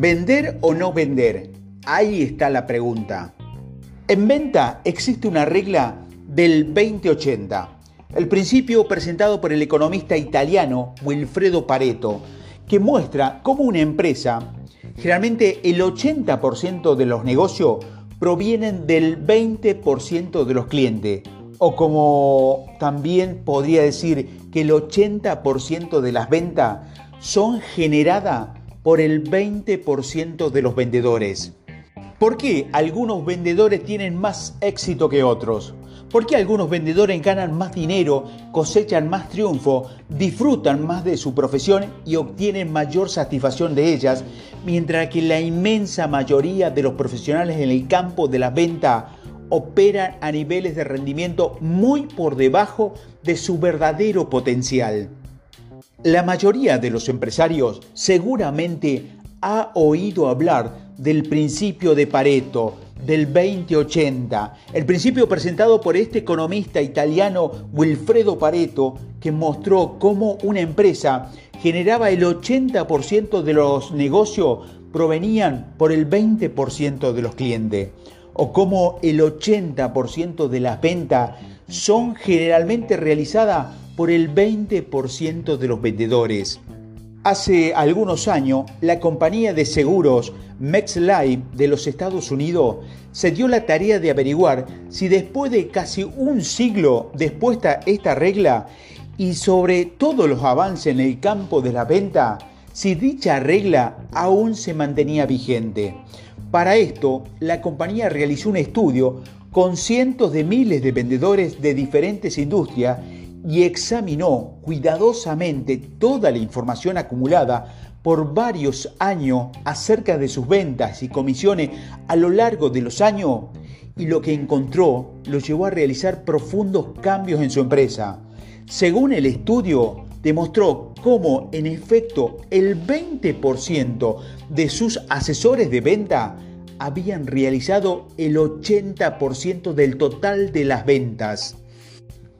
¿Vender o no vender? Ahí está la pregunta. En venta existe una regla del 2080, el principio presentado por el economista italiano Wilfredo Pareto, que muestra cómo una empresa, generalmente el 80% de los negocios provienen del 20% de los clientes, o como también podría decir que el 80% de las ventas son generadas por el 20% de los vendedores. ¿Por qué algunos vendedores tienen más éxito que otros? ¿Por qué algunos vendedores ganan más dinero, cosechan más triunfo, disfrutan más de su profesión y obtienen mayor satisfacción de ellas, mientras que la inmensa mayoría de los profesionales en el campo de la venta operan a niveles de rendimiento muy por debajo de su verdadero potencial? La mayoría de los empresarios seguramente ha oído hablar del principio de Pareto, del 2080, el principio presentado por este economista italiano Wilfredo Pareto, que mostró cómo una empresa generaba el 80% de los negocios provenían por el 20% de los clientes, o cómo el 80% de las ventas son generalmente realizadas por el 20% de los vendedores. Hace algunos años, la compañía de seguros MexLife de los Estados Unidos se dio la tarea de averiguar si después de casi un siglo después de esta regla y sobre todos los avances en el campo de la venta, si dicha regla aún se mantenía vigente. Para esto, la compañía realizó un estudio con cientos de miles de vendedores de diferentes industrias y examinó cuidadosamente toda la información acumulada por varios años acerca de sus ventas y comisiones a lo largo de los años y lo que encontró lo llevó a realizar profundos cambios en su empresa. Según el estudio, demostró cómo en efecto el 20% de sus asesores de venta habían realizado el 80% del total de las ventas.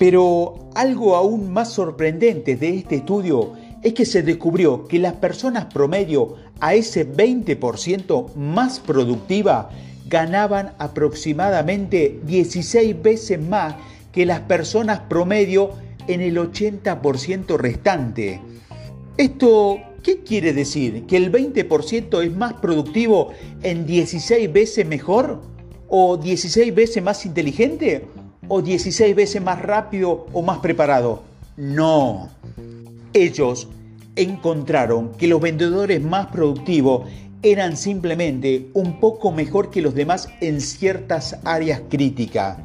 Pero algo aún más sorprendente de este estudio es que se descubrió que las personas promedio a ese 20% más productiva ganaban aproximadamente 16 veces más que las personas promedio en el 80% restante. ¿Esto qué quiere decir? ¿Que el 20% es más productivo en 16 veces mejor? ¿O 16 veces más inteligente? O 16 veces más rápido o más preparado. No. Ellos encontraron que los vendedores más productivos eran simplemente un poco mejor que los demás en ciertas áreas críticas.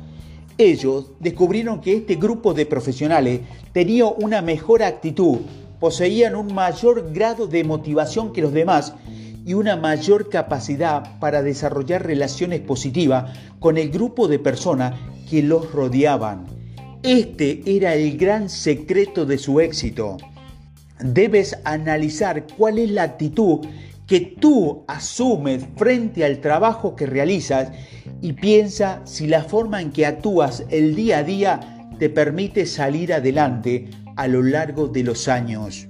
Ellos descubrieron que este grupo de profesionales tenía una mejor actitud, poseían un mayor grado de motivación que los demás y una mayor capacidad para desarrollar relaciones positivas con el grupo de personas que los rodeaban. Este era el gran secreto de su éxito. Debes analizar cuál es la actitud que tú asumes frente al trabajo que realizas y piensa si la forma en que actúas el día a día te permite salir adelante a lo largo de los años.